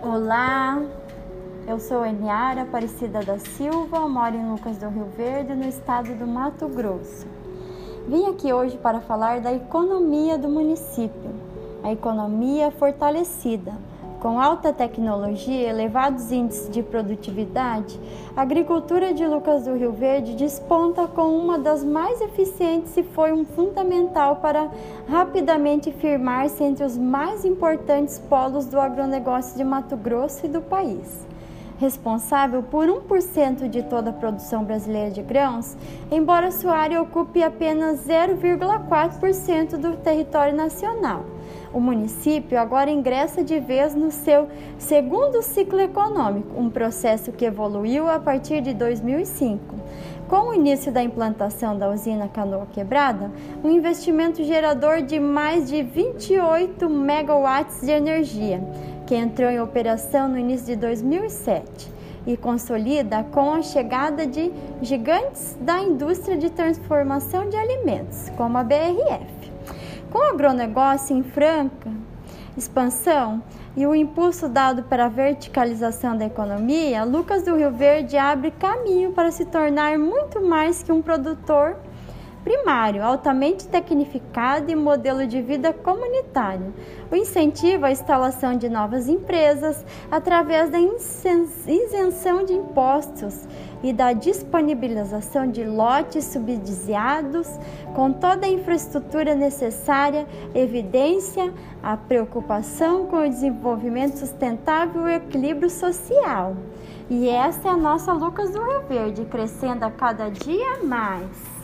Olá, eu sou Eniara Aparecida da Silva, moro em Lucas do Rio Verde, no estado do Mato Grosso. Vim aqui hoje para falar da economia do município, a economia fortalecida com alta tecnologia e elevados índices de produtividade, a agricultura de Lucas do Rio Verde desponta como uma das mais eficientes e foi um fundamental para rapidamente firmar-se entre os mais importantes polos do agronegócio de Mato Grosso e do país responsável por 1% de toda a produção brasileira de grãos, embora sua área ocupe apenas 0,4% do território nacional. O município agora ingressa de vez no seu segundo ciclo econômico, um processo que evoluiu a partir de 2005. Com o início da implantação da usina Canoa Quebrada, um investimento gerador de mais de 28 megawatts de energia, que entrou em operação no início de 2007 e consolida com a chegada de gigantes da indústria de transformação de alimentos, como a BRF. Com o agronegócio em franca expansão e o impulso dado para a verticalização da economia, Lucas do Rio Verde abre caminho para se tornar muito mais que um produtor primário, altamente tecnificado e modelo de vida comunitário. O incentivo à instalação de novas empresas através da isenção de impostos e da disponibilização de lotes subsidiados com toda a infraestrutura necessária, evidência a preocupação com o desenvolvimento sustentável e o equilíbrio social. E essa é a nossa Lucas do Rio Verde, crescendo a cada dia mais.